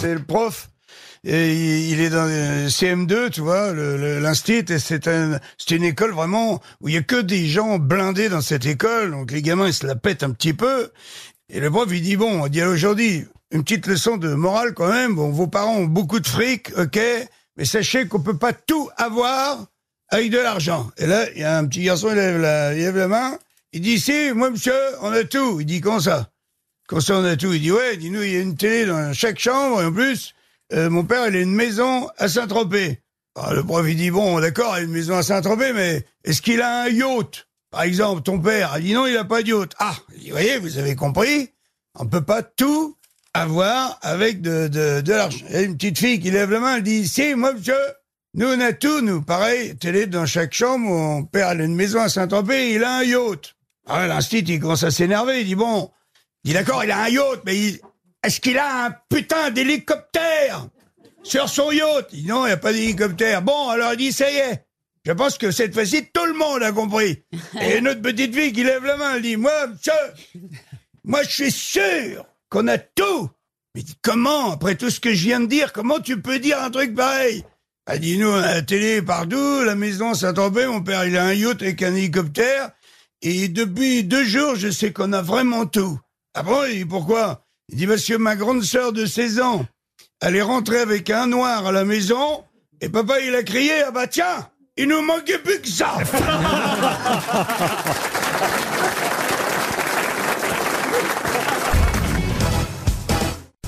c'est le prof. Et il est dans le CM2, tu vois, l'instit, et c'est un, c'est une école vraiment où il y a que des gens blindés dans cette école, donc les gamins ils se la pètent un petit peu. Et le prof il dit bon, il dit aujourd'hui une petite leçon de morale quand même. Bon, vos parents ont beaucoup de fric, ok, mais sachez qu'on peut pas tout avoir avec de l'argent. Et là, il y a un petit garçon, il lève la, il lève la main, il dit si, moi monsieur, on a tout. Il dit comment ça? Comment ça on a tout Il dit ouais, il dit nous il y a une télé dans chaque chambre et en plus euh, mon père il a une maison à Saint-Tropez. Alors, le prof il dit bon d'accord, il a une maison à Saint-Tropez, mais est-ce qu'il a un yacht? Par exemple, ton père il dit non, il a pas de yacht. Ah, il dit voyez, vous avez compris, on peut pas tout avoir avec de, de, de l'argent. Il y a une petite fille qui lève la main, elle dit si, moi monsieur, nous on a tout, nous. Pareil, télé dans chaque chambre, mon père il a une maison à Saint-Tropez, il a un yacht. Ah, l'instit, il commence à s'énerver, il dit bon, il dit d'accord, il a un yacht, mais il- est-ce qu'il a un putain d'hélicoptère sur son yacht? Il dit non, il n'y a pas d'hélicoptère. Bon, alors il dit ça y est. Je pense que cette fois-ci, tout le monde a compris. Et une autre petite fille qui lève la main, elle dit, moi, monsieur, moi, je suis sûr qu'on a tout. Mais comment, après tout ce que je viens de dire, comment tu peux dire un truc pareil? Elle dit, nous, on a la télé partout, la maison Saint-Tropez, mon père, il a un yacht avec un hélicoptère. Et depuis deux jours, je sais qu'on a vraiment tout. Il dit, pourquoi? Il dit, parce que ma grande sœur de 16 ans, elle est rentrée avec un noir à la maison, et papa, il a crié, ah bah tiens, il nous manquait plus que ça